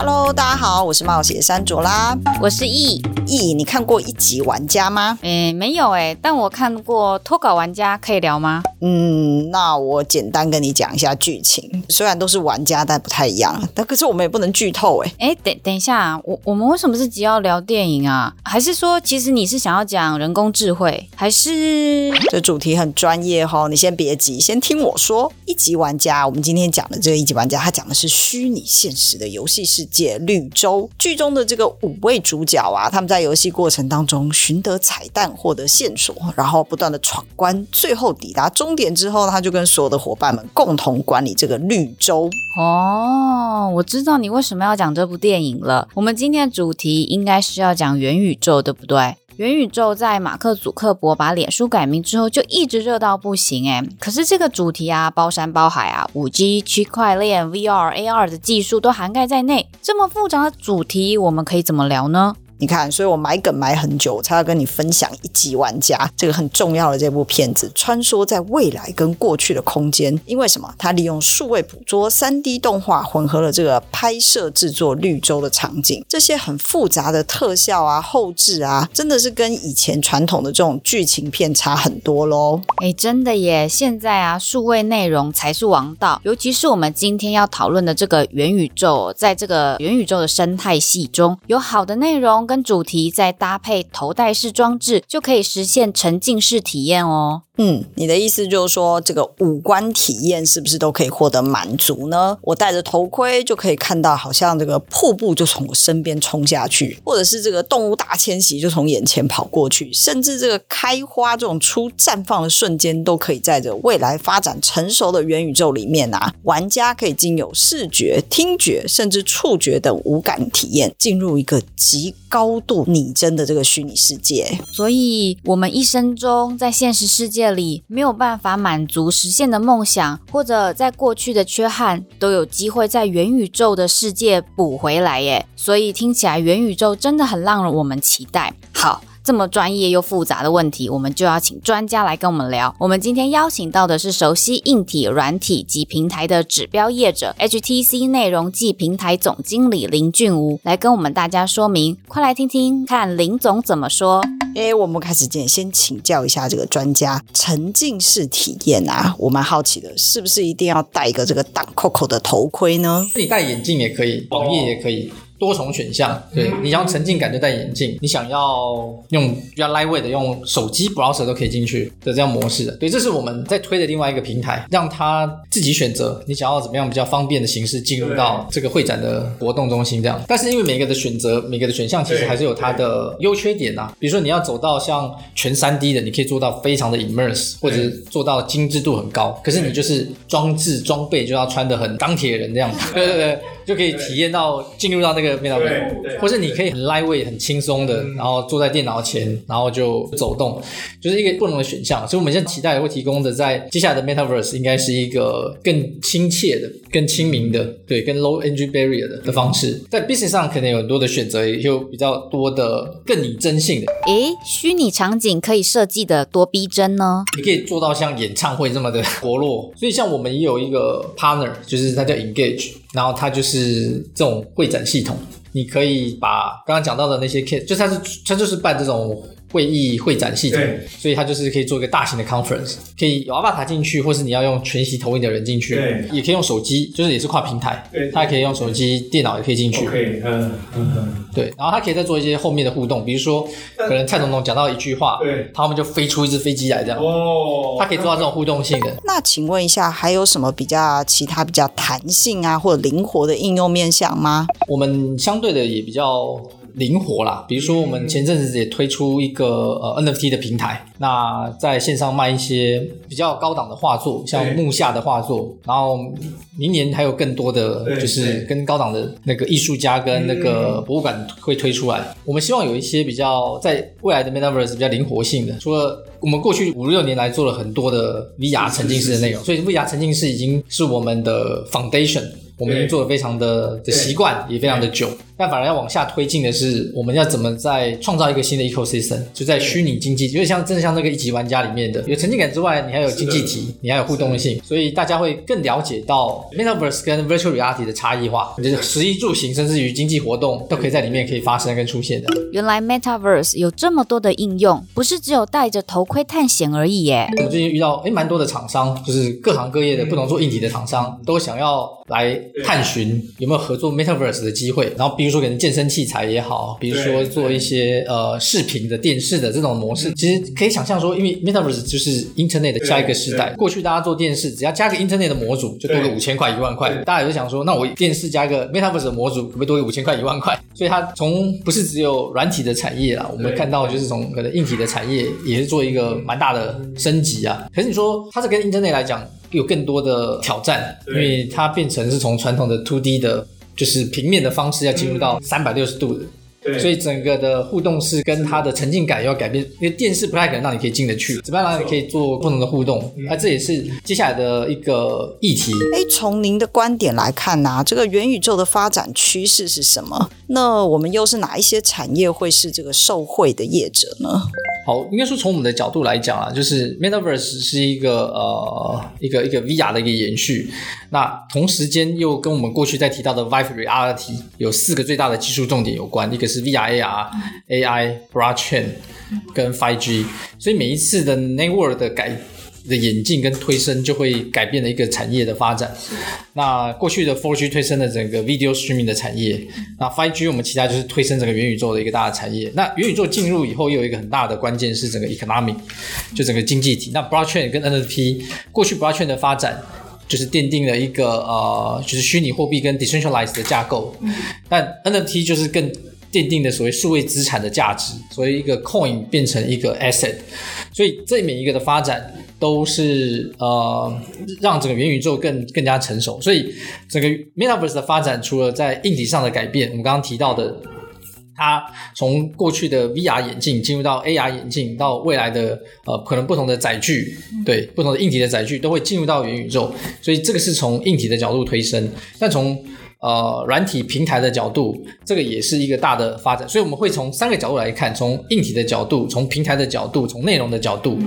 Hello，大家好，我是冒险山卓拉，我是易易。你看过一级玩家吗？诶，没有诶，但我看过脱稿玩家，可以聊吗？嗯，那我简单跟你讲一下剧情。虽然都是玩家，但不太一样。但可是我们也不能剧透诶。诶，等等一下，我我们为什么是急要聊电影啊？还是说，其实你是想要讲人工智慧？还是这主题很专业哈？你先别急，先听我说。一级玩家，我们今天讲的这个一级玩家，他讲的是虚拟现实的游戏世界。绿洲剧中的这个五位主角啊，他们在游戏过程当中寻得彩蛋，获得线索，然后不断的闯关，最后抵达终点之后，他就跟所有的伙伴们共同管理这个绿洲。哦，我知道你为什么要讲这部电影了。我们今天的主题应该是要讲元宇宙，对不对？元宇宙在马克·祖克伯把脸书改名之后，就一直热到不行诶。可是这个主题啊，包山包海啊五 G、区块链、VR、AR 的技术都涵盖在内。这么复杂的主题，我们可以怎么聊呢？你看，所以我埋梗埋很久，才要跟你分享一级玩家这个很重要的这部片子，穿梭在未来跟过去的空间。因为什么？它利用数位捕捉、三 D 动画混合了这个拍摄制作绿洲的场景，这些很复杂的特效啊、后制啊，真的是跟以前传统的这种剧情片差很多喽。哎，真的耶！现在啊，数位内容才是王道，尤其是我们今天要讨论的这个元宇宙，在这个元宇宙的生态系中，有好的内容。跟主题再搭配头戴式装置，就可以实现沉浸式体验哦。嗯，你的意思就是说，这个五官体验是不是都可以获得满足呢？我戴着头盔就可以看到，好像这个瀑布就从我身边冲下去，或者是这个动物大迁徙就从眼前跑过去，甚至这个开花这种初绽放的瞬间，都可以在这未来发展成熟的元宇宙里面啊，玩家可以经由视觉、听觉，甚至触觉等五感体验，进入一个极高度拟真的这个虚拟世界。所以，我们一生中在现实世界。这里没有办法满足实现的梦想，或者在过去的缺憾，都有机会在元宇宙的世界补回来耶。所以听起来元宇宙真的很让我们期待。好。这么专业又复杂的问题，我们就要请专家来跟我们聊。我们今天邀请到的是熟悉硬体、软体及平台的指标业者 HTC 内容暨平台总经理林俊吴，来跟我们大家说明。快来听听看林总怎么说。哎，我们开始前先请教一下这个专家，沉浸式体验啊，我蛮好奇的，是不是一定要戴一个这个挡扣扣的头盔呢？你戴眼镜也可以，网页也可以。多重选项，对，你想要沉浸感就戴眼镜，你想要用比较 lightweight 的用手机 browser 都可以进去的这样模式的，对，这是我们在推的另外一个平台，让他自己选择你想要怎么样比较方便的形式进入到这个会展的活动中心这样。但是因为每个的选择，每个的选项其实还是有它的优缺点呐、啊。比如说你要走到像全 3D 的，你可以做到非常的 immerse，或者是做到精致度很高，可是你就是装置装备就要穿的很钢铁人这样。子，对对对，就可以体验到进入到那个。对，或是你可以很 lightweight 很轻松的，然后坐在电脑前，然后就走动，就是一个不同的选项。所以我们现在期待会提供的，在接下来的 Metaverse 应该是一个更亲切的、更亲民的，对，更 low entry barrier 的的方式。在 business 上可能有很多的选择，也有比较多的更拟真性的。诶，虚拟场景可以设计的多逼真呢？你可以做到像演唱会这么的活络。所以像我们也有一个 partner，就是它叫 Engage。然后它就是这种会展系统，你可以把刚刚讲到的那些 case，就它是它就是办这种。会议会展系统，所以它就是可以做一个大型的 conference，可以有 avatar 进去，或是你要用全息投影的人进去，对，也可以用手机，就是也是跨平台，对，它可以用手机、电脑也可以进去，对，嗯嗯嗯，对，然后它可以再做一些后面的互动，比如说可能蔡总统讲到一句话，对，他们就飞出一只飞机来这样，哦，它可以做到这种互动性的。那请问一下，还有什么比较其他比较弹性啊或者灵活的应用面向吗？我们相对的也比较。灵活啦。比如说，我们前阵子也推出一个呃 NFT 的平台，那在线上卖一些比较高档的画作，像木下的画作，然后明年还有更多的就是跟高档的那个艺术家跟那个博物馆会推出来。我们希望有一些比较在未来的 Metaverse 比较灵活性的，除了我们过去五六年来做了很多的 VR 沉浸式的内容，所以 VR 沉浸式已经是我们的 foundation。我们已经做的非常的的习惯，也非常的久。但反而要往下推进的是，我们要怎么在创造一个新的 ecosystem？就在虚拟经济，因为像真的像那个一级玩家里面的，有沉浸感之外，你还有经济体，你还有互动性，所以大家会更了解到 metaverse 跟 virtual reality 的差异化，就是食衣住行，甚至于经济活动都可以在里面可以发生跟出现的。原来 metaverse 有这么多的应用，不是只有戴着头盔探险而已耶。我们最近遇到诶蛮多的厂商，就是各行各业的不同做硬体的厂商，都想要来探寻有没有合作 metaverse 的机会，然后比如说可能健身器材也好，比如说做一些呃视频的电视的这种模式，其实可以想象说，因为 metaverse 就是 internet 的下一个时代。过去大家做电视，只要加个 internet 的模组，就多个五千块一万块。大家也就想说，那我电视加个 metaverse 的模组，可不可以多个五千块一万块？所以它从不是只有软体的产业啦，我们看到就是从可能硬体的产业也是做一个蛮大的升级啊。可是你说它是跟 internet 来讲，有更多的挑战，因为它变成是从传统的 2D 的，就是平面的方式，要进入到三百六十度的。所以整个的互动式跟它的沉浸感要改变，因为电视不太可能让你可以进得去，怎么样让你可以做不同的互动？那这也是接下来的一个议题。哎，从您的观点来看呢、啊，这个元宇宙的发展趋势是什么？那我们又是哪一些产业会是这个受惠的业者呢？好，应该说从我们的角度来讲啊，就是 Metaverse 是一个呃一个一个 VR 的一个延续，那同时间又跟我们过去在提到的 Vive Reality 有四个最大的技术重点有关，一个是。VR、AR、AI、Blockchain 跟 5G，所以每一次的 Network 的改的演进跟推升，就会改变了一个产业的发展。那过去的 4G 推升了整个 Video Streaming 的产业，那 5G 我们期待就是推升整个元宇宙的一个大的产业。那元宇宙进入以后，又有一个很大的关键是整个 Economic，就整个经济体。那 Blockchain 跟 NFT，过去 Blockchain 的发展就是奠定了一个呃，就是虚拟货币跟 Decentralized 的架构，但 NFT 就是更。奠定的所谓数位资产的价值，所以一个 coin 变成一个 asset，所以这每一个的发展都是呃让整个元宇宙更更加成熟。所以整个 metaverse 的发展，除了在硬体上的改变，我们刚刚提到的，它从过去的 VR 眼镜进入到 AR 眼镜，到未来的呃可能不同的载具，对不同的硬体的载具都会进入到元宇宙，所以这个是从硬体的角度推升，但从呃，软体平台的角度，这个也是一个大的发展，所以我们会从三个角度来看：从硬体的角度，从平台的角度，从内容的角度，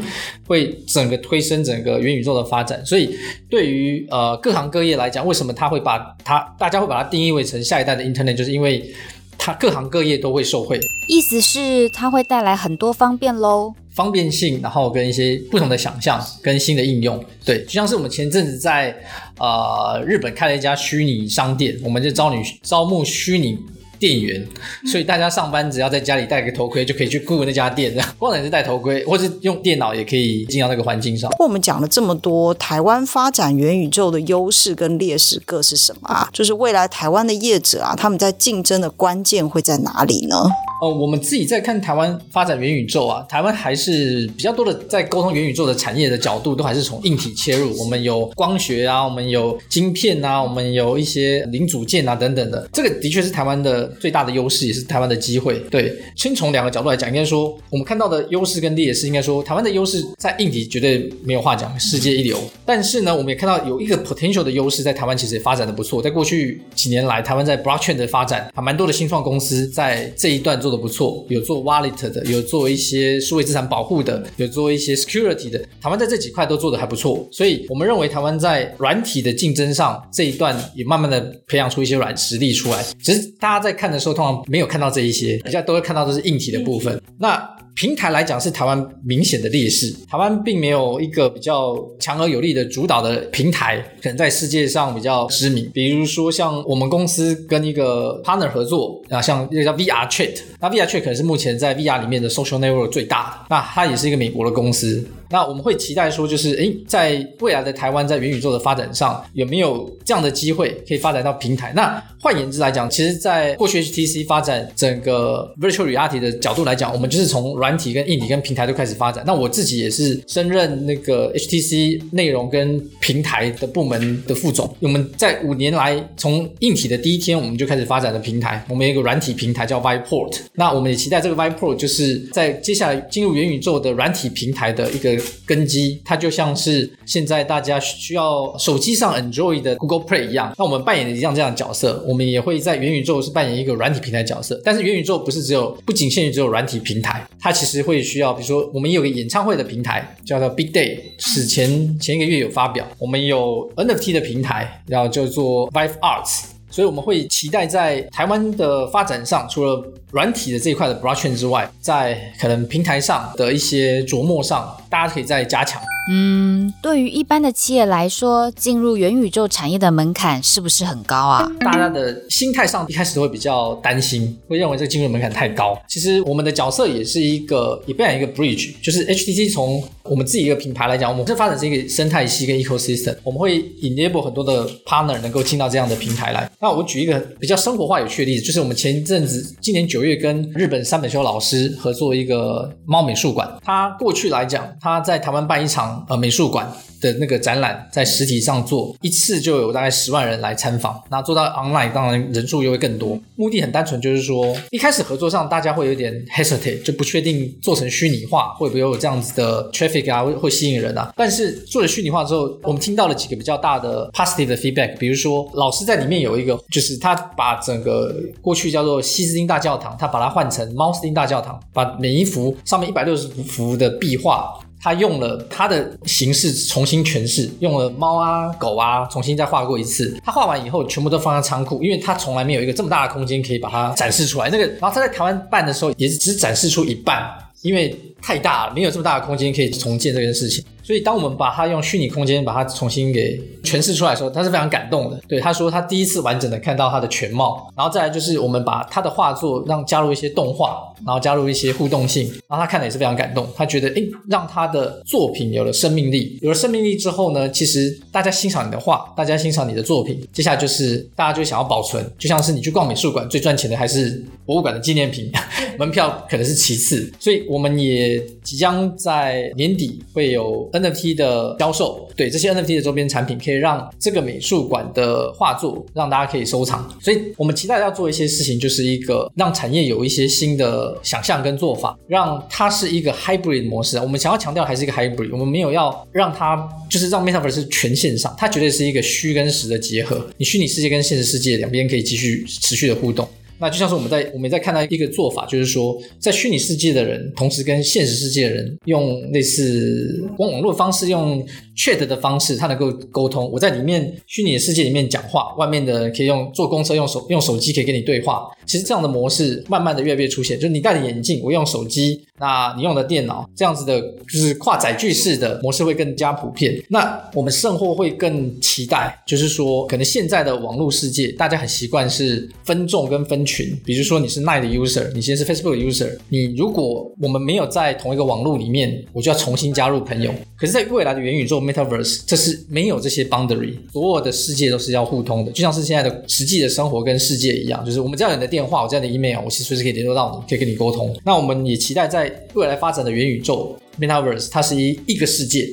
会整个推升整个元宇宙的发展。所以，对于呃各行各业来讲，为什么它会把它大家会把它定义为成下一代的 Internet，就是因为它各行各业都会受惠。意思是它会带来很多方便喽。方便性，然后跟一些不同的想象跟新的应用，对，就像是我们前阵子在呃日本开了一家虚拟商店，我们就招女招募虚拟店员，所以大家上班只要在家里戴个头盔就可以去顾那家店，这样，不管是戴头盔或是用电脑也可以进到那个环境上。我们讲了这么多，台湾发展元宇宙的优势跟劣势各是什么啊？就是未来台湾的业者啊，他们在竞争的关键会在哪里呢？哦，我们自己在看台湾发展元宇宙啊，台湾还是比较多的在沟通元宇宙的产业的角度，都还是从硬体切入。我们有光学啊，我们有晶片啊，我们有一些零组件啊等等的。这个的确是台湾的最大的优势，也是台湾的机会。对，先从两个角度来讲，应该说我们看到的优势跟劣势，应该说台湾的优势在硬体绝对没有话讲，世界一流。但是呢，我们也看到有一个 potential 的优势在台湾，其实也发展的不错。在过去几年来，台湾在 blockchain 的发展还蛮多的新创公司在这一段做。做的不错，有做 wallet 的，有做一些数位资产保护的，有做一些 security 的。台湾在这几块都做的还不错，所以我们认为台湾在软体的竞争上这一段也慢慢的培养出一些软实力出来。只是大家在看的时候，通常没有看到这一些，大家都会看到的是硬体的部分。那平台来讲是台湾明显的劣势，台湾并没有一个比较强而有力的主导的平台，可能在世界上比较知名。比如说像我们公司跟一个 partner 合作啊，像一个叫 VR Chat，那 VR Chat 可能是目前在 VR 里面的 social network 最大的，那它也是一个美国的公司。那我们会期待说，就是诶，在未来的台湾在元宇宙的发展上，有没有这样的机会可以发展到平台？那换言之来讲，其实，在过去 HTC 发展整个 Virtual Reality 的角度来讲，我们就是从软体跟硬体跟平台都开始发展。那我自己也是升任那个 HTC 内容跟平台的部门的副总。我们在五年来，从硬体的第一天，我们就开始发展的平台。我们有一个软体平台叫 Viport。那我们也期待这个 Viport 就是在接下来进入元宇宙的软体平台的一个根基。它就像是现在大家需要手机上 Enjoy 的 Google Play 一样。那我们扮演的一样这样的角色，我们也会在元宇宙是扮演一个软体平台角色。但是元宇宙不是只有，不仅限于只有软体平台，它其实会需要，比如说我们也有个演唱会的平台叫做 Big Day，是前前一个月有发表。我们有 NFT 的平台，然后叫做 Vive Arts。所以我们会期待在台湾的发展上，除了软体的这一块的 blockchain 之外，在可能平台上的一些琢磨上，大家可以再加强。嗯，对于一般的企业来说，进入元宇宙产业的门槛是不是很高啊？大家的心态上一开始都会比较担心，会认为这个进入门槛太高。其实我们的角色也是一个，也扮演一个 bridge，就是 HTC 从我们自己一个品牌来讲，我们这发展是一个生态系跟 ecosystem，我们会 enable 很多的 partner 能够进到这样的平台来。那我举一个比较生活化有趣的例子，就是我们前一阵子今年九月跟日本三本修老师合作一个猫美术馆，他过去来讲，他在台湾办一场呃美术馆。的那个展览在实体上做一次就有大概十万人来参访，那做到 online 当然人数又会更多。目的很单纯，就是说一开始合作上大家会有点 hesitate，就不确定做成虚拟化会不会有这样子的 traffic 啊，会会吸引人啊。但是做了虚拟化之后，我们听到了几个比较大的 positive 的 feedback，比如说老师在里面有一个，就是他把整个过去叫做西斯汀大教堂，他把它换成猫斯汀大教堂，把每一幅上面一百六十幅的壁画。他用了他的形式重新诠释，用了猫啊、狗啊，重新再画过一次。他画完以后，全部都放在仓库，因为他从来没有一个这么大的空间可以把它展示出来。那个，然后他在台湾办的时候，也只展示出一半，因为太大了，没有这么大的空间可以重建这件事情。所以，当我们把它用虚拟空间把它重新给诠释出来的时候，他是非常感动的。对，他说他第一次完整的看到他的全貌。然后再来就是我们把他的画作让加入一些动画，然后加入一些互动性，然后他看的也是非常感动。他觉得，诶，让他的作品有了生命力。有了生命力之后呢，其实大家欣赏你的画，大家欣赏你的作品，接下来就是大家就想要保存。就像是你去逛美术馆，最赚钱的还是博物馆的纪念品，门票可能是其次。所以我们也即将在年底会有。NFT 的销售，对这些 NFT 的周边产品，可以让这个美术馆的画作让大家可以收藏。所以我们期待要做一些事情，就是一个让产业有一些新的想象跟做法，让它是一个 hybrid 模式。我们想要强调还是一个 hybrid，我们没有要让它就是让 Metaverse 是全线上，它绝对是一个虚跟实的结合。你虚拟世界跟现实世界两边可以继续持续的互动。那就像是我们在我们在看到一个做法，就是说，在虚拟世界的人，同时跟现实世界的人用类似网网络方式，用 chat 的方式，他能够沟通。我在里面虚拟的世界里面讲话，外面的可以用坐公车用手用手机可以跟你对话。其实这样的模式慢慢的越来越出现，就是你戴着眼镜，我用手机，那你用的电脑，这样子的，就是跨载具式的模式会更加普遍。那我们甚或会更期待，就是说，可能现在的网络世界，大家很习惯是分众跟分群，比如说你是 Line 的 user，你现在是 Facebook 的 user，你如果我们没有在同一个网络里面，我就要重新加入朋友。可是，在未来的元宇宙 Metaverse，这是没有这些 boundary，所有的世界都是要互通的，就像是现在的实际的生活跟世界一样，就是我们只要有你的电话，我这样的 email，我其实随时可以联络到你，可以跟你沟通。那我们也期待在未来发展的元宇宙 Metaverse，它是一一个世界。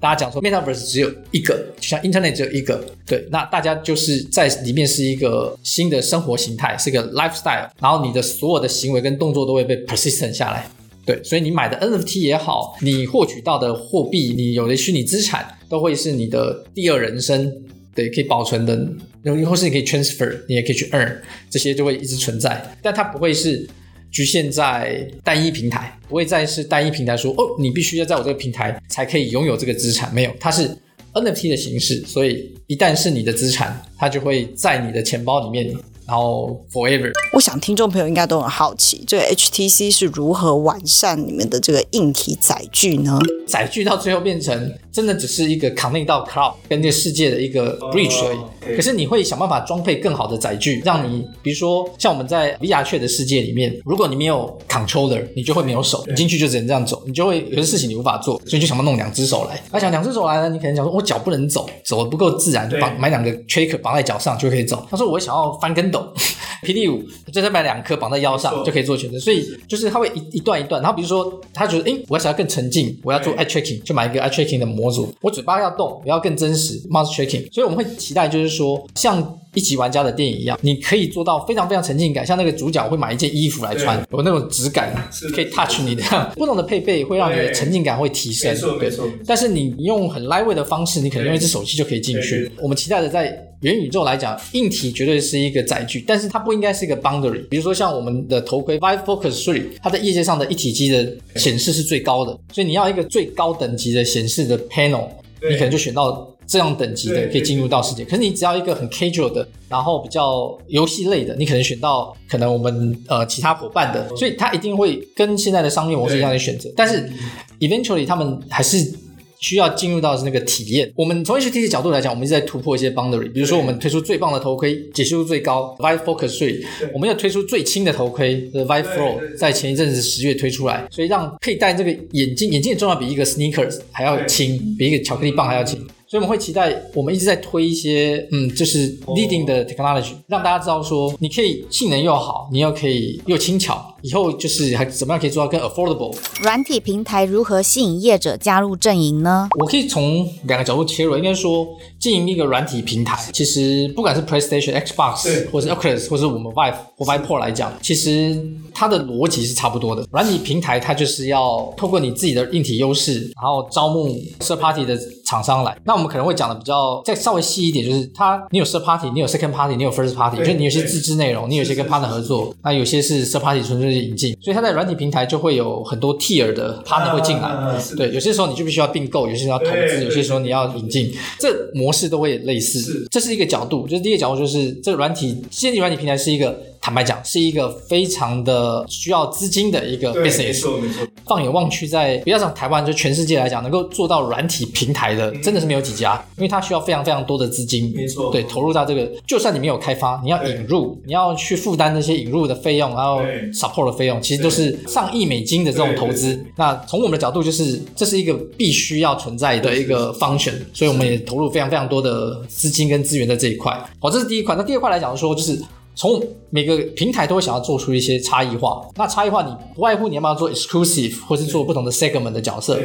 大家讲说 Metaverse 只有一个，就像 Internet 只有一个，对。那大家就是在里面是一个新的生活形态，是一个 lifestyle，然后你的所有的行为跟动作都会被 persistent 下来，对。所以你买的 NFT 也好，你获取到的货币，你有的虚拟资产，都会是你的第二人生，对，可以保存的，然后或是你可以 transfer，你也可以去 earn，这些就会一直存在，但它不会是。局限在单一平台，不会再是单一平台说哦，你必须要在我这个平台才可以拥有这个资产。没有，它是 NFT 的形式，所以一旦是你的资产，它就会在你的钱包里面，然后 forever。我想听众朋友应该都很好奇，这个 HTC 是如何完善你们的这个硬体载具呢？载具到最后变成。真的只是一个 connect 到 cloud 跟这个世界的一个 bridge 而已。Oh. 可是你会想办法装配更好的载具，让你比如说像我们在 VR Chat 的世界里面，如果你没有 controller，你就会没有手，你进去就只能这样走，你就会有些事情你无法做，所以就想要弄两只手来。而想两只手来呢，你可能想说我脚不能走，走的不够自然，就绑买两个 tracker 绑在脚上就可以走。他说我想要翻跟斗 霹雳五就再买两颗绑在腰上就可以做全身。所以就是他会一一段一段，然后比如说他觉得诶，我要想要更沉浸，我要做 eye tracking，就买一个 eye tracking 的模组。我嘴巴要动，我要更真实，mouth tracking。所以我们会期待就是说像。一级玩家的电影一样，你可以做到非常非常沉浸感，像那个主角会买一件衣服来穿，有那种质感，可以 touch 你的。不同的配备会让你的沉浸感会提升。对，但是你用很 lightweight 的方式，你可能用一只手机就可以进去。我们期待的在元宇宙来讲，硬体绝对是一个载具，但是它不应该是一个 boundary。比如说像我们的头盔 Vive Focus 3，它在业界上的一体机的显示是最高的，所以你要一个最高等级的显示的 panel，你可能就选到。这样等级的可以进入到世界，可是你只要一个很 casual 的，然后比较游戏类的，你可能选到可能我们呃其他伙伴的，所以它一定会跟现在的商业模式一样的选择。但是 eventually 他们还是需要进入到是那个体验。我们从 HTC 的角度来讲，我们一直在突破一些 boundary，比如说我们推出最棒的头盔，解析度最高，Vive Focus 3，我们要推出最轻的头盔，The Vive Pro，在前一阵子十月推出来，所以让佩戴这个眼镜，眼镜的重量比一个 sneakers 还要轻，比一个巧克力棒还要轻。所以我们会期待，我们一直在推一些，嗯，就是 leading 的 technology，让大家知道说，你可以性能又好，你又可以又轻巧。以后就是还怎么样可以做到更 affordable？软体平台如何吸引业者加入阵营呢？我可以从两个角度切入，应该说经营一个软体平台，其实不管是 PlayStation、Xbox，或是 Oculus，或是我们 Vive 或 Vive Pro 来讲，其实它的逻辑是差不多的。软体平台它就是要透过你自己的硬体优势，然后招募 third party 的厂商来。那我们可能会讲的比较再稍微细一点，就是它你有 third party，你有 second party，你有 first party，就是你有些自制内容，你有些跟 partner 合作，那有些是 third party 纯粹是。引进，所以它在软体平台就会有很多 tier 的 partner 会进来。啊、对，有些时候你就必须要并购，有些时候要投资，有些时候你要引进，这模式都会类似。是这是一个角度，就是第一个角度就是这个软体建立软体平台是一个。坦白讲，是一个非常的需要资金的一个 business。没错，没错。放眼望去，在不要讲台湾，就全世界来讲，能够做到软体平台的，真的是没有几家，因为它需要非常非常多的资金。没错。对，投入到这个，就算你没有开发，你要引入，你要去负担那些引入的费用，然后 support 的费用，其实都是上亿美金的这种投资。那从我们的角度，就是这是一个必须要存在的一个 function，所以我们也投入非常非常多的资金跟资源在这一块。好，这是第一块。那第二块来讲说，就是。从每个平台都会想要做出一些差异化，那差异化你不外乎你要不要做 exclusive，或是做不同的 segment 的角色。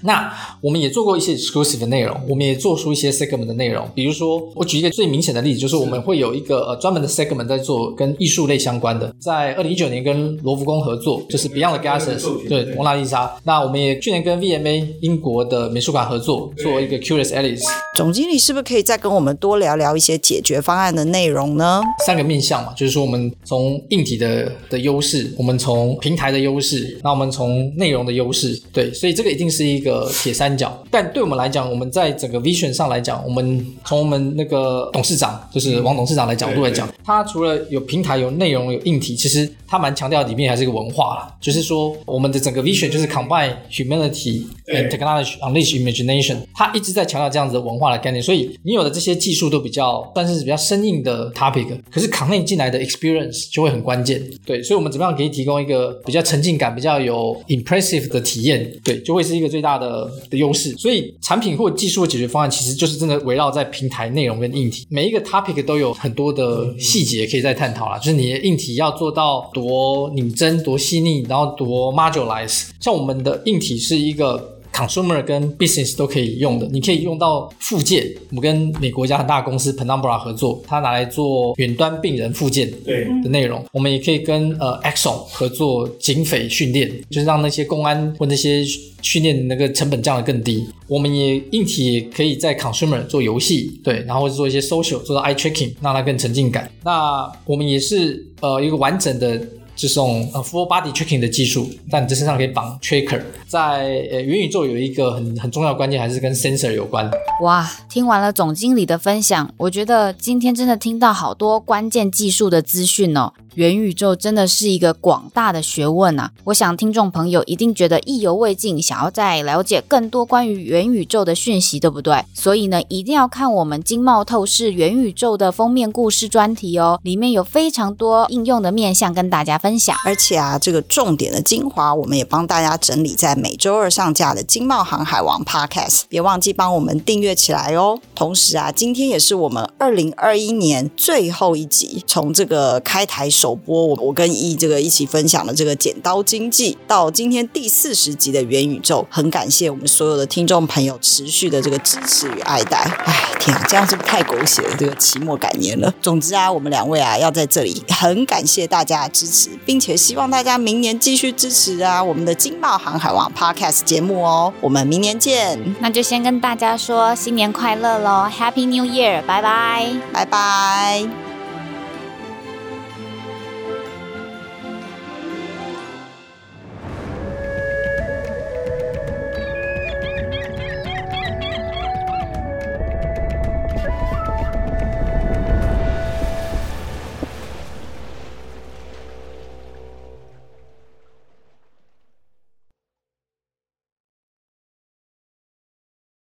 那我们也做过一些 exclusive 的内容，我们也做出一些 segment 的内容。比如说，我举一个最明显的例子，就是我们会有一个呃专门的 segment 在做跟艺术类相关的，在二零一九年跟罗浮宫合作，就是 Beyond the Glasses，对，蒙娜丽莎。那我们也去年跟 VMA 英国的美术馆合作，做一个 Curious Alice。总经理是不是可以再跟我们多聊聊一些解决方案的内容呢？三个面向嘛，就是说我们从硬体的的优势，我们从平台的优势，那我们从内容的优势，对，所以这个一定是一个铁三角。但对我们来讲，我们在整个 vision 上来讲，我们从我们那个董事长，就是王董事长的角度来讲，他除了有平台、有内容、有硬体，其实他蛮强调里面还是一个文化啦，就是说我们的整个 vision 就是 combine humanity and technology, unleash imagination，他一直在强调这样子的文化。的概念，所以你有的这些技术都比较算是比较生硬的 topic，可是 connect 进来的 experience 就会很关键。对，所以我们怎么样可以提供一个比较沉浸感、比较有 impressive 的体验？对，就会是一个最大的的优势。所以产品或技术的解决方案，其实就是真的围绕在平台内容跟硬体，每一个 topic 都有很多的细节可以再探讨啦。就是你的硬体要做到多拧真、多细腻，然后多 modularize。像我们的硬体是一个。Consumer 跟 Business 都可以用的，你可以用到附件。我们跟美国一家很大的公司 Penumbra 合作，它拿来做远端病人附件对的内容。我们也可以跟呃 Axon 合作警匪训练，就是让那些公安或那些训练的那个成本降得更低。我们也硬体也可以在 Consumer 做游戏，对，然后做一些 Social，做到 Eye Tracking，让它更沉浸感。那我们也是呃一个完整的。就是用呃 full body tracking 的技术，但你这身上可以绑 tracker。在呃元宇宙有一个很很重要的关键，还是跟 sensor 有关。哇，听完了总经理的分享，我觉得今天真的听到好多关键技术的资讯哦。元宇宙真的是一个广大的学问啊！我想听众朋友一定觉得意犹未尽，想要再了解更多关于元宇宙的讯息，对不对？所以呢，一定要看我们经贸透视元宇宙的封面故事专题哦，里面有非常多应用的面向跟大家分分享。而且啊，这个重点的精华，我们也帮大家整理在每周二上架的《经贸航海王》Podcast，别忘记帮我们订阅起来哦。同时啊，今天也是我们二零二一年最后一集，从这个开台首。播，我我跟易这个一起分享了这个剪刀经济，到今天第四十集的元宇宙，很感谢我们所有的听众朋友持续的这个支持与爱戴。哎，天啊，这样是不是太狗血了？这个期末感言了。总之啊，我们两位啊要在这里很感谢大家的支持，并且希望大家明年继续支持啊我们的经贸航海王 Podcast 节目哦。我们明年见，那就先跟大家说新年快乐喽，Happy New Year，拜拜，拜拜。